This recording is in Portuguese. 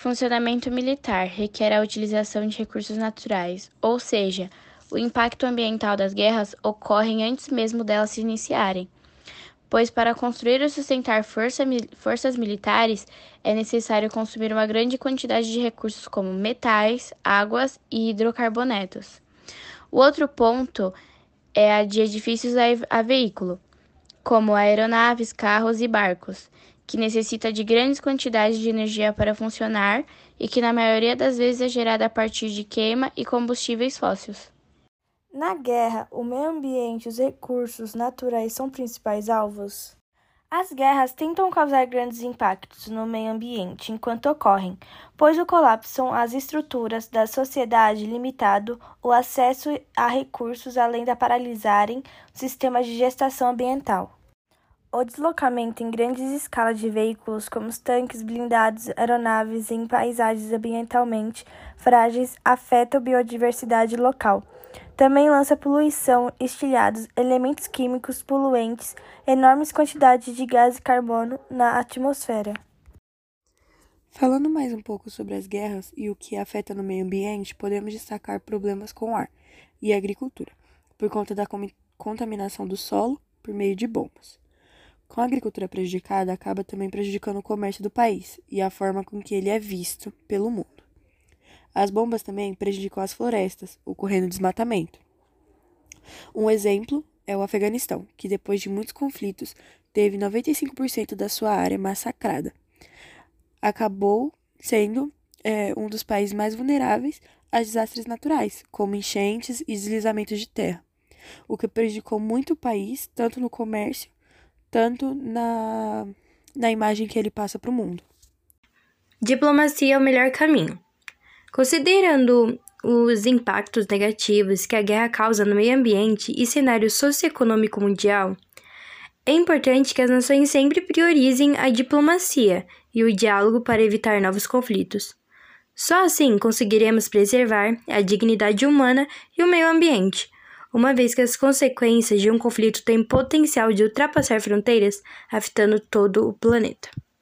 Funcionamento militar requer a utilização de recursos naturais, ou seja, o impacto ambiental das guerras ocorre antes mesmo delas se iniciarem, pois para construir e sustentar força, forças militares é necessário consumir uma grande quantidade de recursos como metais, águas e hidrocarbonetos. O outro ponto é a de edifícios a veículo, como aeronaves, carros e barcos que necessita de grandes quantidades de energia para funcionar e que, na maioria das vezes, é gerada a partir de queima e combustíveis fósseis. Na guerra, o meio ambiente e os recursos naturais são principais alvos? As guerras tentam causar grandes impactos no meio ambiente enquanto ocorrem, pois o colapso às estruturas da sociedade limitado o acesso a recursos além de paralisarem sistemas de gestação ambiental. O deslocamento em grandes escalas de veículos, como os tanques blindados, aeronaves em paisagens ambientalmente frágeis, afeta a biodiversidade local. Também lança poluição, estilhados, elementos químicos poluentes, enormes quantidades de gás de carbono na atmosfera. Falando mais um pouco sobre as guerras e o que afeta no meio ambiente, podemos destacar problemas com o ar e a agricultura, por conta da contaminação do solo por meio de bombas. Com a agricultura prejudicada, acaba também prejudicando o comércio do país e a forma com que ele é visto pelo mundo. As bombas também prejudicam as florestas, ocorrendo desmatamento. Um exemplo é o Afeganistão, que depois de muitos conflitos teve 95% da sua área massacrada. Acabou sendo é, um dos países mais vulneráveis a desastres naturais, como enchentes e deslizamentos de terra, o que prejudicou muito o país, tanto no comércio tanto na, na imagem que ele passa para o mundo. Diplomacia é o melhor caminho. Considerando os impactos negativos que a guerra causa no meio ambiente e cenário socioeconômico mundial, é importante que as nações sempre priorizem a diplomacia e o diálogo para evitar novos conflitos. Só assim conseguiremos preservar a dignidade humana e o meio ambiente, uma vez que as consequências de um conflito têm potencial de ultrapassar fronteiras, afetando todo o planeta.